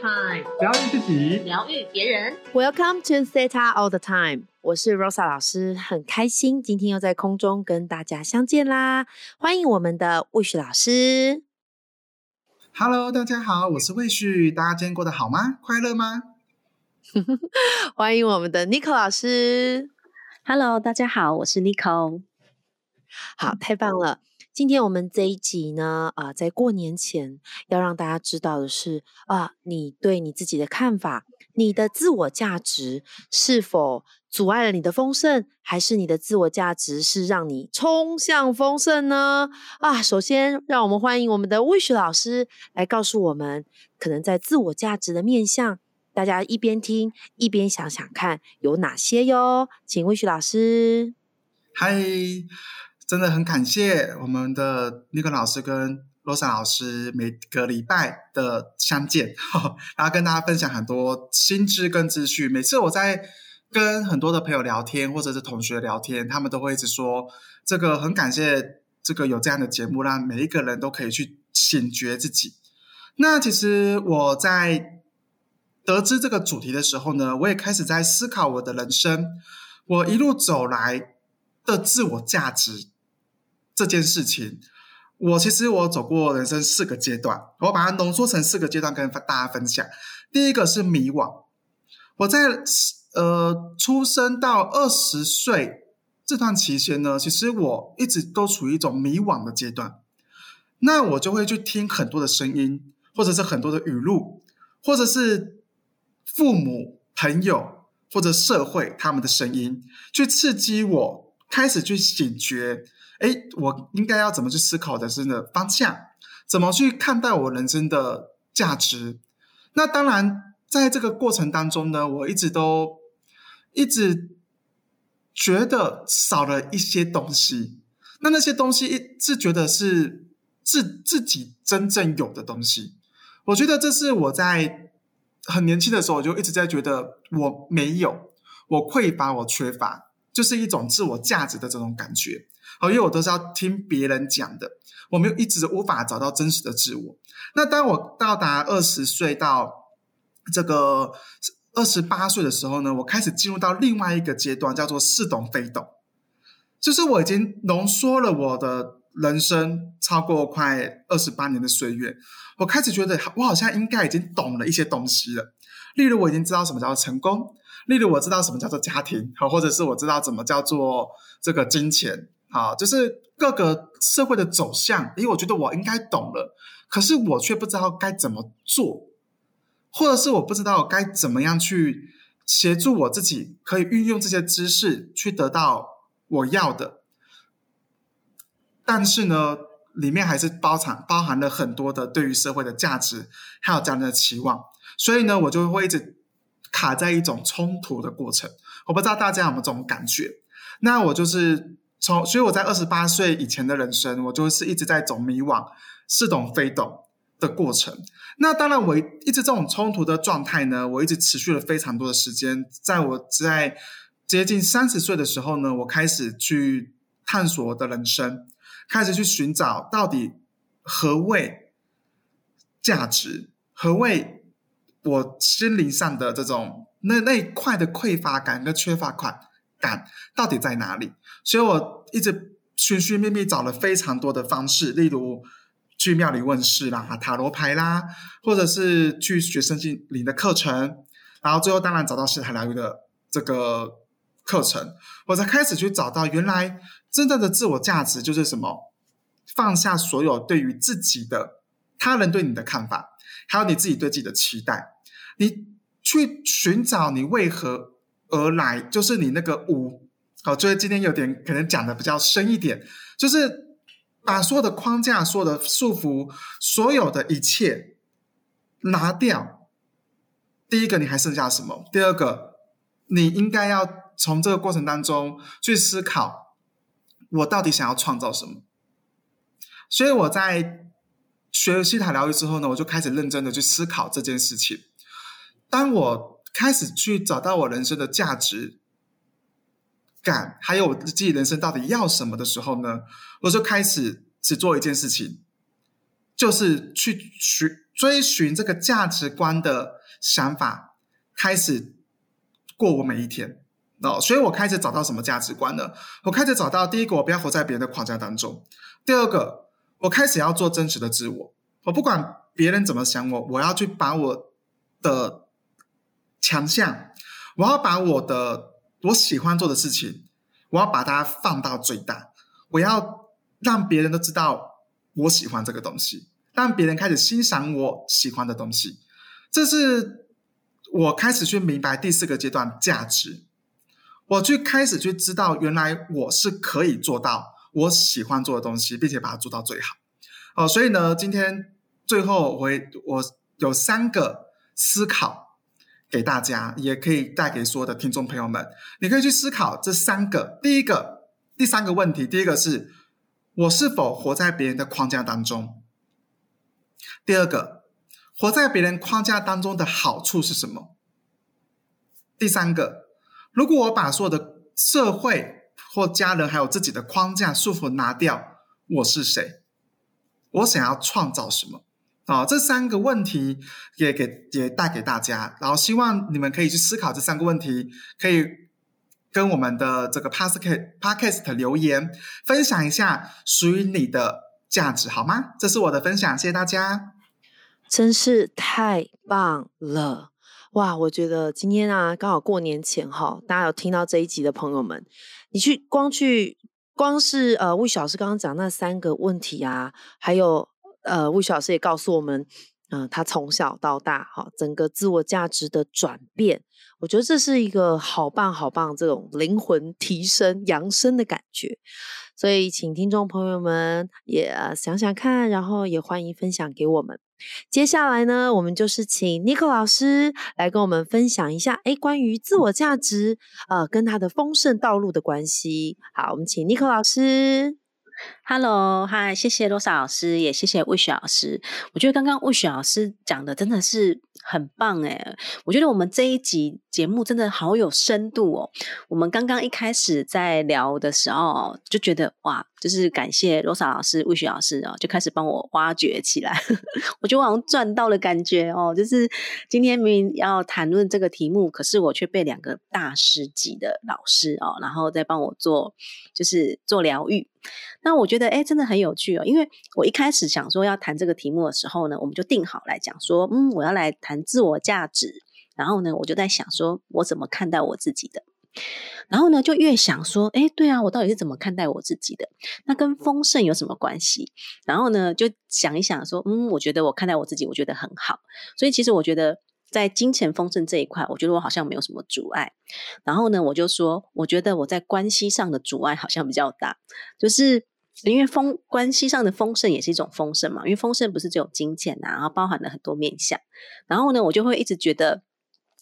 Time，疗愈自己，疗愈别人。Welcome to Theta All the Time，我是 Rosa 老师，很开心今天又在空中跟大家相见啦！欢迎我们的 Wish 老师。Hello，大家好，我是魏旭，大家今天过得好吗？快乐吗？欢迎我们的 Nico 老师。Hello，大家好，我是 Nico。好，太棒了！今天我们这一集呢，啊、在过年前要让大家知道的是啊、你对你自己的看法，你的自我价值是否阻碍了你的丰盛，还是你的自我价值是让你冲向丰盛呢？啊，首先让我们欢迎我们的 Wish 老师来告诉我们，可能在自我价值的面向，大家一边听一边想想看有哪些哟。请 Wish 老师。嗨，真的很感谢我们的尼克老师跟罗莎老师每个礼拜的相见，然后跟大家分享很多新知跟资讯。每次我在跟很多的朋友聊天或者是同学聊天，他们都会一直说，这个很感谢这个有这样的节目，让每一个人都可以去醒觉自己。那其实我在得知这个主题的时候呢，我也开始在思考我的人生，我一路走来的自我价值这件事情。我其实我走过人生四个阶段，我把它浓缩成四个阶段跟大家分享。第一个是迷惘，我在呃出生到二十岁这段期间呢，其实我一直都处于一种迷惘的阶段。那我就会去听很多的声音，或者是很多的语录，或者是父母、朋友或者社会他们的声音，去刺激我开始去醒觉。哎，我应该要怎么去思考人生的方向？怎么去看待我人生的价值？那当然，在这个过程当中呢，我一直都一直觉得少了一些东西。那那些东西一是觉得是自自己真正有的东西。我觉得这是我在很年轻的时候，我就一直在觉得我没有，我匮乏，我缺乏，就是一种自我价值的这种感觉。好，因为我都是要听别人讲的，我没有一直无法找到真实的自我。那当我到达二十岁到这个二十八岁的时候呢，我开始进入到另外一个阶段，叫做似懂非懂，就是我已经浓缩了我的人生超过快二十八年的岁月，我开始觉得我好像应该已经懂了一些东西了。例如，我已经知道什么叫做成功；例如，我知道什么叫做家庭，好，或者是我知道怎么叫做这个金钱。好，就是各个社会的走向，因为我觉得我应该懂了，可是我却不知道该怎么做，或者是我不知道该怎么样去协助我自己，可以运用这些知识去得到我要的。但是呢，里面还是包含包含了很多的对于社会的价值，还有家人的期望，所以呢，我就会一直卡在一种冲突的过程。我不知道大家有没有这种感觉？那我就是。从所以我在二十八岁以前的人生，我就是一直在走迷惘、似懂非懂的过程。那当然，我一直这种冲突的状态呢，我一直持续了非常多的时间。在我在接近三十岁的时候呢，我开始去探索我的人生，开始去寻找到底何谓价值，何谓我心灵上的这种那那一块的匮乏感跟缺乏感。感到底在哪里？所以我一直寻寻觅觅找了非常多的方式，例如去庙里问事啦、塔罗牌啦，或者是去学生心灵的课程，然后最后当然找到西塔疗愈的这个课程，我才开始去找到原来真正的自我价值就是什么？放下所有对于自己的他人对你的看法，还有你自己对自己的期待，你去寻找你为何。而来就是你那个无，好，就是今天有点可能讲的比较深一点，就是把所有的框架、所有的束缚、所有的一切拿掉。第一个，你还剩下什么？第二个，你应该要从这个过程当中去思考，我到底想要创造什么。所以我在学了西塔疗愈之后呢，我就开始认真的去思考这件事情。当我开始去找到我人生的价值感，还有我自己人生到底要什么的时候呢，我就开始只做一件事情，就是去寻追寻这个价值观的想法，开始过我每一天。哦，所以我开始找到什么价值观呢？我开始找到第一个，我不要活在别人的框架当中；第二个，我开始要做真实的自我。我不管别人怎么想我，我要去把我的强项，我要把我的我喜欢做的事情，我要把它放到最大。我要让别人都知道我喜欢这个东西，让别人开始欣赏我喜欢的东西。这是我开始去明白第四个阶段价值。我去开始去知道，原来我是可以做到我喜欢做的东西，并且把它做到最好。哦，所以呢，今天最后我我有三个思考给大家，也可以带给所有的听众朋友们。你可以去思考这三个。第一个、第三个问题，第一个是我是否活在别人的框架当中？第二个，活在别人框架当中的好处是什么？第三个。如果我把所有的社会或家人还有自己的框架束缚拿掉，我是谁？我想要创造什么？啊，这三个问题也给也带给大家，然后希望你们可以去思考这三个问题，可以跟我们的这个 podcast podcast 留言分享一下属于你的价值，好吗？这是我的分享，谢谢大家，真是太棒了。哇，我觉得今天啊，刚好过年前哈，大家有听到这一集的朋友们，你去光去光是呃魏小老师刚刚讲那三个问题啊，还有呃魏小老师也告诉我们，嗯，他从小到大哈，整个自我价值的转变，我觉得这是一个好棒好棒这种灵魂提升扬升的感觉。所以，请听众朋友们也想想看，然后也欢迎分享给我们。接下来呢，我们就是请 n i c o 老师来跟我们分享一下，哎，关于自我价值，呃，跟他的丰盛道路的关系。好，我们请 n i c o 老师。Hello，嗨，谢谢罗莎老师，也谢谢魏雪老师。我觉得刚刚魏雪老师讲的真的是很棒哎！我觉得我们这一集节目真的好有深度哦。我们刚刚一开始在聊的时候，就觉得哇，就是感谢罗莎老师、魏雪老师哦，就开始帮我挖掘起来。我觉得我好像赚到了感觉哦，就是今天明明要谈论这个题目，可是我却被两个大师级的老师哦，然后再帮我做，就是做疗愈。那我觉得，觉得哎，真的很有趣哦。因为我一开始想说要谈这个题目的时候呢，我们就定好来讲说，嗯，我要来谈自我价值。然后呢，我就在想说，我怎么看待我自己的？然后呢，就越想说，哎，对啊，我到底是怎么看待我自己的？那跟丰盛有什么关系？然后呢，就想一想说，嗯，我觉得我看待我自己，我觉得很好。所以其实我觉得。在金钱丰盛这一块，我觉得我好像没有什么阻碍。然后呢，我就说，我觉得我在关系上的阻碍好像比较大，就是因为丰关系上的丰盛也是一种丰盛嘛。因为丰盛不是只有金钱呐，然后包含了很多面向。然后呢，我就会一直觉得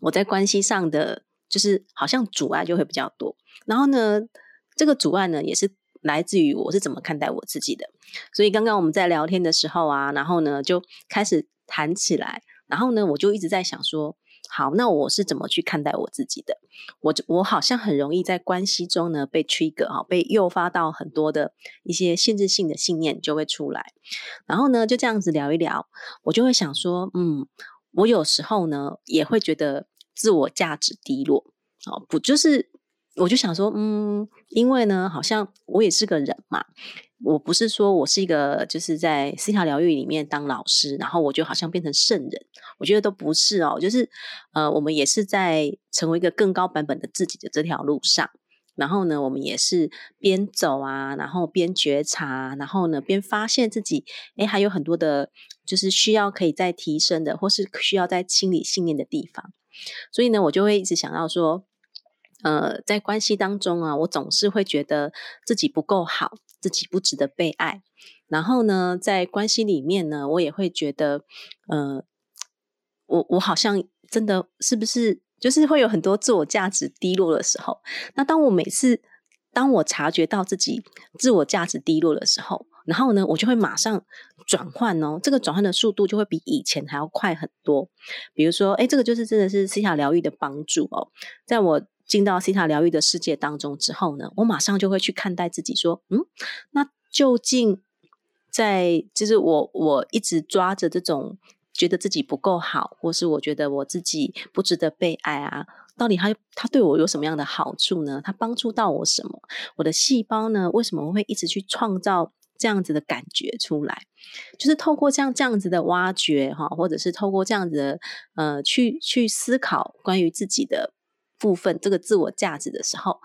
我在关系上的就是好像阻碍就会比较多。然后呢，这个阻碍呢也是来自于我是怎么看待我自己的。所以刚刚我们在聊天的时候啊，然后呢就开始谈起来。然后呢，我就一直在想说，好，那我是怎么去看待我自己的？我我好像很容易在关系中呢被 trigger 哈，被诱发到很多的一些限制性的信念就会出来。然后呢，就这样子聊一聊，我就会想说，嗯，我有时候呢也会觉得自我价值低落，哦，不就是，我就想说，嗯，因为呢，好像我也是个人嘛。我不是说我是一个就是在思考疗愈里面当老师，然后我就好像变成圣人，我觉得都不是哦。就是呃，我们也是在成为一个更高版本的自己的这条路上，然后呢，我们也是边走啊，然后边觉察，然后呢，边发现自己，哎，还有很多的，就是需要可以再提升的，或是需要再清理信念的地方。所以呢，我就会一直想到说，呃，在关系当中啊，我总是会觉得自己不够好。自己不值得被爱，然后呢，在关系里面呢，我也会觉得，呃，我我好像真的是不是就是会有很多自我价值低落的时候？那当我每次当我察觉到自己自我价值低落的时候，然后呢，我就会马上转换哦，这个转换的速度就会比以前还要快很多。比如说，哎，这个就是真的是思想疗愈的帮助哦，在我。进到西塔疗愈的世界当中之后呢，我马上就会去看待自己，说，嗯，那究竟在就是我我一直抓着这种觉得自己不够好，或是我觉得我自己不值得被爱啊，到底他他对我有什么样的好处呢？他帮助到我什么？我的细胞呢？为什么会一直去创造这样子的感觉出来？就是透过像这样子的挖掘哈，或者是透过这样子的呃去去思考关于自己的部分这个自我价值的时候，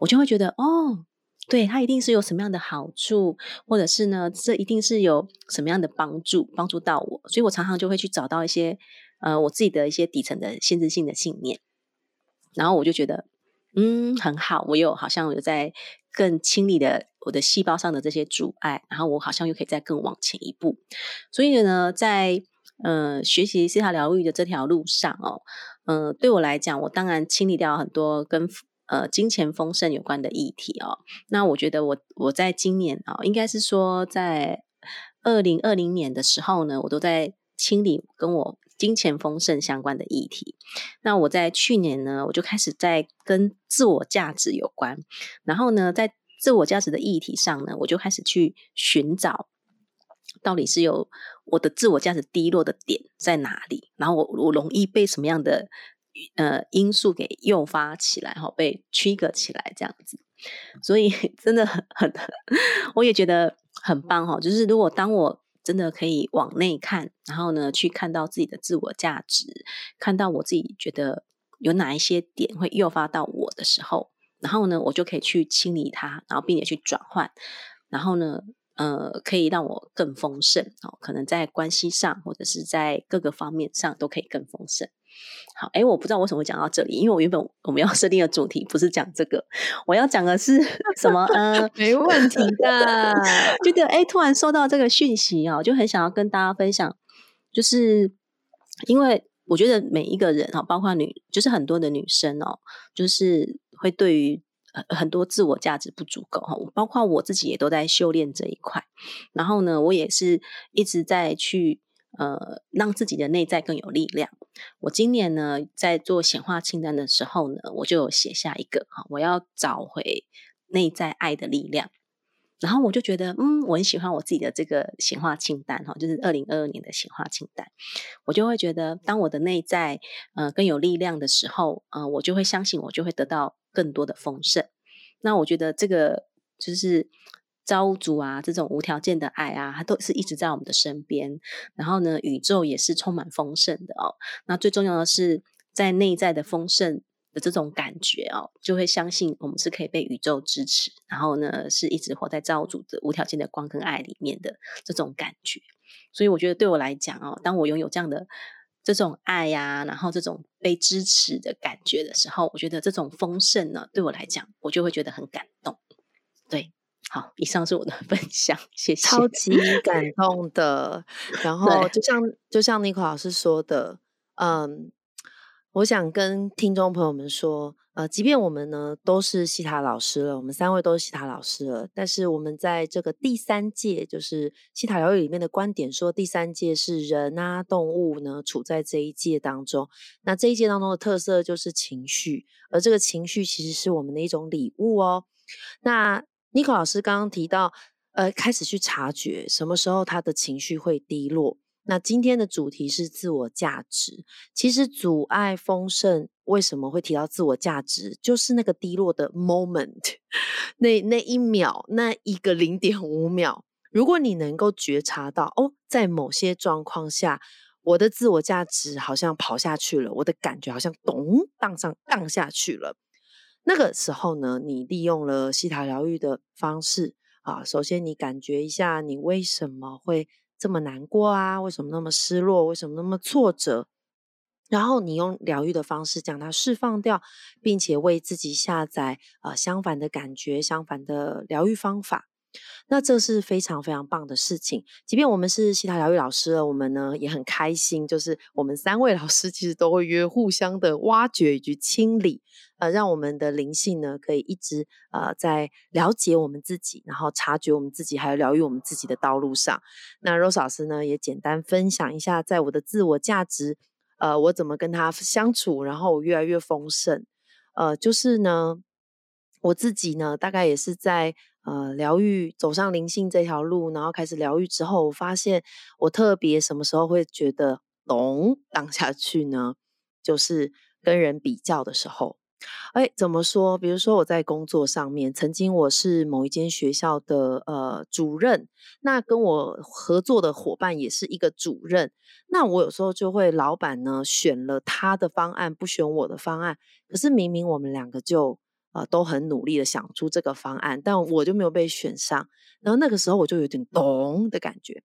我就会觉得哦。对他一定是有什么样的好处，或者是呢，这一定是有什么样的帮助，帮助到我，所以我常常就会去找到一些呃我自己的一些底层的限制性的信念，然后我就觉得嗯很好，我有好像有在更清理的我的细胞上的这些阻碍，然后我好像又可以再更往前一步，所以呢，在呃学习西塔疗愈的这条路上哦，嗯，对我来讲，我当然清理掉很多跟。呃，金钱丰盛有关的议题哦，那我觉得我我在今年啊，应该是说在二零二零年的时候呢，我都在清理跟我金钱丰盛相关的议题。那我在去年呢，我就开始在跟自我价值有关，然后呢，在自我价值的议题上呢，我就开始去寻找到底是有我的自我价值低落的点在哪里，然后我我容易被什么样的。呃，因素给诱发起来哈，被驱赶起来这样子，所以 真的很很，我也觉得很棒哈。就是如果当我真的可以往内看，然后呢，去看到自己的自我价值，看到我自己觉得有哪一些点会诱发到我的时候，然后呢，我就可以去清理它，然后并且去转换，然后呢，呃，可以让我更丰盛哦。可能在关系上，或者是在各个方面上，都可以更丰盛。好，哎，我不知道为什么会讲到这里，因为我原本我们要设定的主题不是讲这个，我要讲的是 什么？嗯，没问题的。觉得哎，突然收到这个讯息哦，就很想要跟大家分享，就是因为我觉得每一个人哈，包括女，就是很多的女生哦，就是会对于很多自我价值不足够哈，包括我自己也都在修炼这一块，然后呢，我也是一直在去。呃，让自己的内在更有力量。我今年呢，在做显化清单的时候呢，我就写下一个哈，我要找回内在爱的力量。然后我就觉得，嗯，我很喜欢我自己的这个显化清单哈，就是二零二二年的显化清单。我就会觉得，当我的内在呃更有力量的时候，呃，我就会相信，我就会得到更多的丰盛。那我觉得这个就是。造物主啊，这种无条件的爱啊，它都是一直在我们的身边。然后呢，宇宙也是充满丰盛的哦。那最重要的是，在内在的丰盛的这种感觉哦，就会相信我们是可以被宇宙支持。然后呢，是一直活在造物主的无条件的光跟爱里面的这种感觉。所以我觉得对我来讲哦，当我拥有这样的这种爱呀，然后这种被支持的感觉的时候，我觉得这种丰盛呢，对我来讲，我就会觉得很感动。对。好，以上是我的分享，谢谢。超级感动的，然后就像就像尼克老师说的，嗯，我想跟听众朋友们说，呃，即便我们呢都是西塔老师了，我们三位都是西塔老师了，但是我们在这个第三届，就是西塔疗愈里面的观点说，第三届是人啊动物呢处在这一届当中，那这一届当中的特色就是情绪，而这个情绪其实是我们的一种礼物哦，那。尼克老师刚刚提到，呃，开始去察觉什么时候他的情绪会低落。那今天的主题是自我价值。其实阻碍丰盛为什么会提到自我价值，就是那个低落的 moment，那那一秒，那一个零点五秒。如果你能够觉察到，哦，在某些状况下，我的自我价值好像跑下去了，我的感觉好像咚荡上荡下去了。那个时候呢，你利用了西塔疗愈的方式啊，首先你感觉一下，你为什么会这么难过啊？为什么那么失落？为什么那么挫折？然后你用疗愈的方式将它释放掉，并且为自己下载呃相反的感觉、相反的疗愈方法。那这是非常非常棒的事情。即便我们是西塔疗愈老师了，我们呢也很开心，就是我们三位老师其实都会约互相的挖掘以及清理，呃，让我们的灵性呢可以一直呃在了解我们自己，然后察觉我们自己，还有疗愈我们自己的道路上。那 Rose 老师呢也简单分享一下，在我的自我价值，呃，我怎么跟他相处，然后我越来越丰盛。呃，就是呢。我自己呢，大概也是在呃疗愈，走上灵性这条路，然后开始疗愈之后，我发现我特别什么时候会觉得龙 当下去呢？就是跟人比较的时候。哎，怎么说？比如说我在工作上面，曾经我是某一间学校的呃主任，那跟我合作的伙伴也是一个主任，那我有时候就会老板呢选了他的方案，不选我的方案，可是明明我们两个就呃都很努力的想出这个方案，但我就没有被选上，然后那个时候我就有点咚的感觉。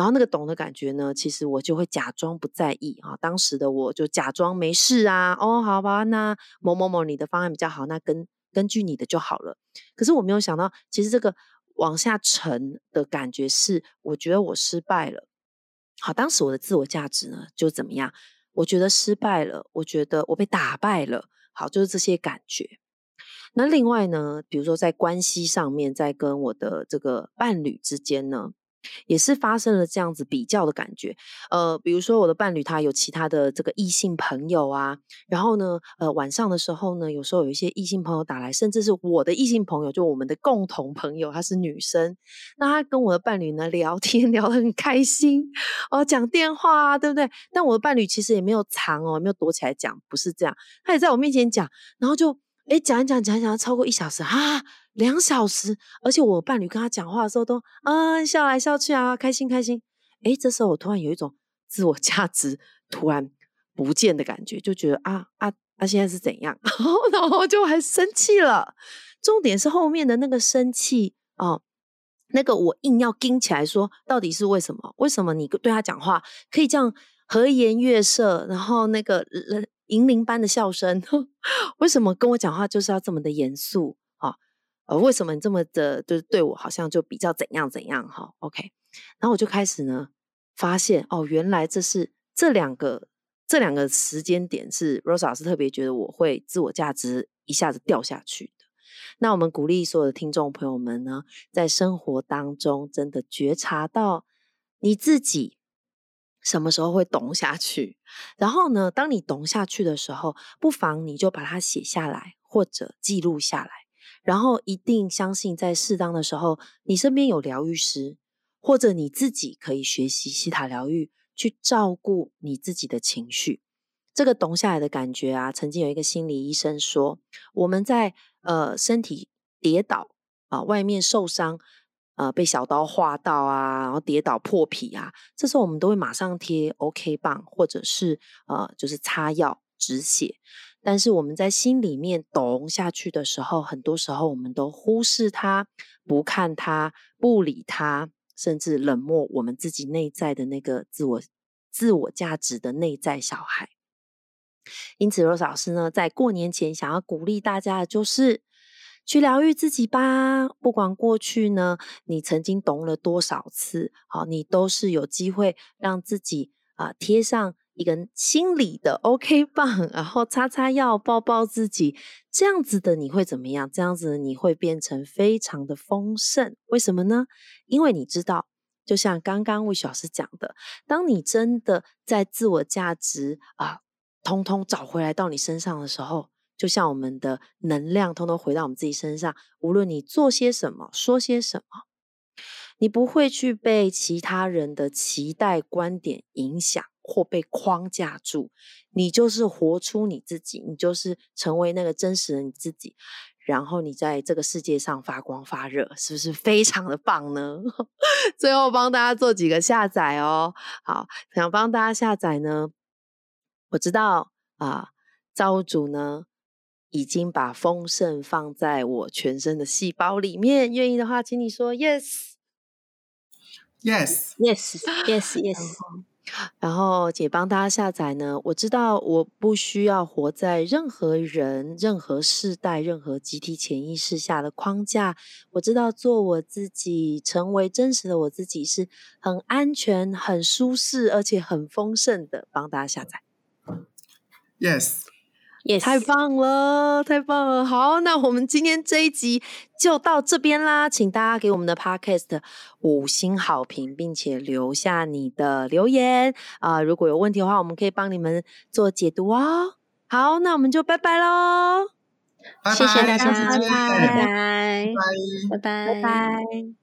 然后那个懂的感觉呢，其实我就会假装不在意啊。当时的我就假装没事啊。哦，好吧，那某某某你的方案比较好，那根根据你的就好了。可是我没有想到，其实这个往下沉的感觉是，我觉得我失败了。好，当时我的自我价值呢就怎么样？我觉得失败了，我觉得我被打败了。好，就是这些感觉。那另外呢，比如说在关系上面，在跟我的这个伴侣之间呢。也是发生了这样子比较的感觉，呃，比如说我的伴侣他有其他的这个异性朋友啊，然后呢，呃，晚上的时候呢，有时候有一些异性朋友打来，甚至是我的异性朋友，就我们的共同朋友，她是女生，那她跟我的伴侣呢聊天 聊得很开心哦，讲电话啊，对不对？但我的伴侣其实也没有藏哦，没有躲起来讲，不是这样，他也在我面前讲，然后就哎讲一讲讲一讲超过一小时啊。两小时，而且我伴侣跟他讲话的时候都啊笑来笑去啊，开心开心。哎，这时候我突然有一种 自我价值突然不见的感觉，就觉得啊啊啊，现在是怎样？然后就还生气了。重点是后面的那个生气哦，那个我硬要盯起来说，到底是为什么？为什么你对他讲话可以这样和颜悦色，然后那个银铃般的笑声？为什么跟我讲话就是要这么的严肃啊？呃，为什么你这么的，就是对我好像就比较怎样怎样哈？OK，然后我就开始呢，发现哦，原来这是这两个这两个时间点是 Rosa 老师特别觉得我会自我价值一下子掉下去的。那我们鼓励所有的听众朋友们呢，在生活当中真的觉察到你自己什么时候会懂下去，然后呢，当你懂下去的时候，不妨你就把它写下来或者记录下来。然后一定相信，在适当的时候，你身边有疗愈师，或者你自己可以学习西塔疗愈，去照顾你自己的情绪。这个懂下来的感觉啊，曾经有一个心理医生说，我们在呃身体跌倒啊，外面受伤，呃被小刀划到啊，然后跌倒破皮啊，这时候我们都会马上贴 OK 棒，或者是呃就是擦药止血。但是我们在心里面懂下去的时候，很多时候我们都忽视它，不看它，不理它，甚至冷漠我们自己内在的那个自我、自我价值的内在小孩。因此，罗老师呢，在过年前想要鼓励大家的就是去疗愈自己吧。不管过去呢，你曾经懂了多少次，好，你都是有机会让自己啊贴上。一根心理的 OK 棒，然后擦擦药，抱抱自己，这样子的你会怎么样？这样子你会变成非常的丰盛。为什么呢？因为你知道，就像刚刚魏老师讲的，当你真的在自我价值啊，通通找回来到你身上的时候，就像我们的能量通通回到我们自己身上，无论你做些什么，说些什么，你不会去被其他人的期待观点影响。或被框架住，你就是活出你自己，你就是成为那个真实的你自己，然后你在这个世界上发光发热，是不是非常的棒呢？最后帮大家做几个下载哦。好，想帮大家下载呢，我知道啊，造物主呢已经把丰盛放在我全身的细胞里面，愿意的话，请你说 yes，yes，yes，yes，yes。然后姐帮大家下载呢，我知道我不需要活在任何人、任何世代、任何集体潜意识下的框架。我知道做我自己，成为真实的我自己是很安全、很舒适，而且很丰盛的。帮大家下载，Yes。也太棒了，太棒了！好，那我们今天这一集就到这边啦，请大家给我们的 podcast 五星好评，并且留下你的留言啊！如果有问题的话，我们可以帮你们做解读哦。好，那我们就拜拜喽。谢谢大家，下次见拜拜，拜拜。拜拜，拜拜。